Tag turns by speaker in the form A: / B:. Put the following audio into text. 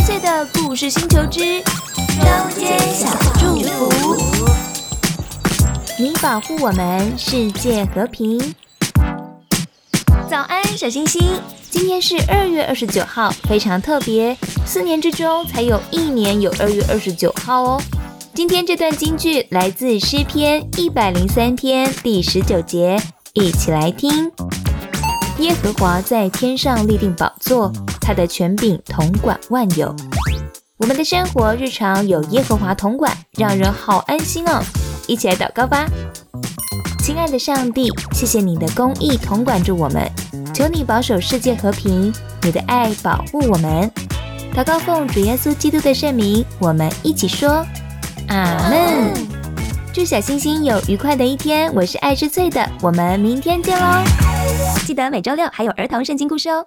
A: 岁的故事星球之中间小祝福，你保护我们，世界和平。早安，小星星！今天是二月二十九号，非常特别，四年之中才有一年有二月二十九号哦。今天这段金句来自诗篇一百零三篇第十九节，一起来听。耶和华在天上立定宝座，他的权柄统管万有。我们的生活日常有耶和华统管，让人好安心哦。一起来祷告吧，亲爱的上帝，谢谢你的公义统管着我们，求你保守世界和平，你的爱保护我们。祷告奉主耶稣基督的圣名，我们一起说阿门。祝小星星有愉快的一天，我是爱吃脆的，我们明天见喽。记得每周六还有儿童圣经故事哦。